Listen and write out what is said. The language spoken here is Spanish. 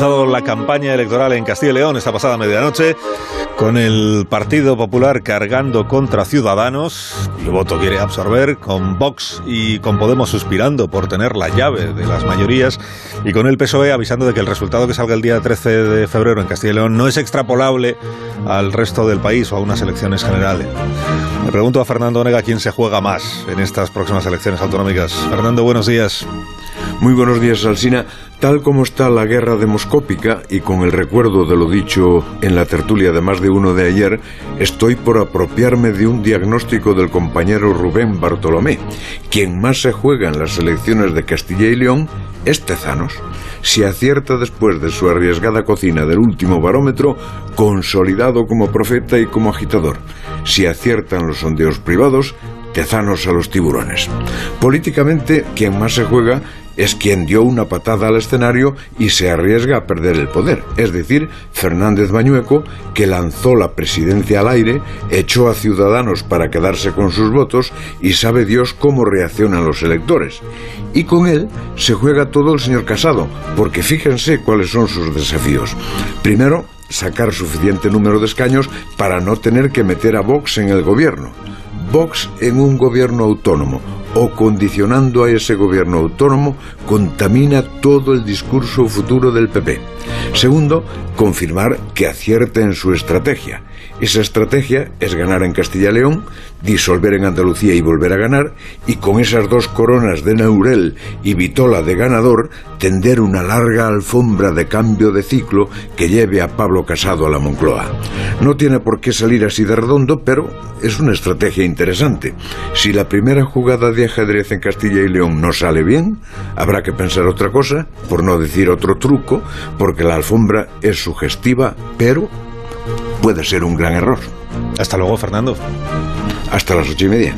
la campaña electoral en Castilla y León esta pasada medianoche con el Partido Popular cargando contra Ciudadanos, el voto quiere absorber, con Vox y con Podemos suspirando por tener la llave de las mayorías y con el PSOE avisando de que el resultado que salga el día 13 de febrero en Castilla y León no es extrapolable al resto del país o a unas elecciones generales. Me pregunto a Fernando Onega quién se juega más en estas próximas elecciones autonómicas. Fernando, buenos días. Muy buenos días, Alsina. Tal como está la guerra demoscópica y con el recuerdo de lo dicho en la tertulia de más de uno de ayer, estoy por apropiarme de un diagnóstico del compañero Rubén Bartolomé. Quien más se juega en las elecciones de Castilla y León es Tezanos. Si acierta después de su arriesgada cocina del último barómetro, consolidado como profeta y como agitador. Si aciertan los sondeos privados, Tezanos a los tiburones. Políticamente, quien más se juega es quien dio una patada al escenario y se arriesga a perder el poder, es decir, Fernández Bañueco, que lanzó la presidencia al aire, echó a Ciudadanos para quedarse con sus votos y sabe Dios cómo reaccionan los electores. Y con él se juega todo el señor Casado, porque fíjense cuáles son sus desafíos. Primero, sacar suficiente número de escaños para no tener que meter a Vox en el gobierno. Vox en un gobierno autónomo o condicionando a ese gobierno autónomo contamina todo el discurso futuro del PP. Segundo, confirmar que acierta en su estrategia. Esa estrategia es ganar en Castilla y León, disolver en Andalucía y volver a ganar, y con esas dos coronas de Neurel y Vitola de ganador, tender una larga alfombra de cambio de ciclo que lleve a Pablo Casado a la Moncloa. No tiene por qué salir así de redondo, pero es una estrategia interesante. Si la primera jugada de ajedrez en Castilla y León no sale bien, habrá que pensar otra cosa, por no decir otro truco, porque la alfombra es sugestiva, pero puede ser un gran error. Hasta luego, Fernando. Hasta las ocho y media.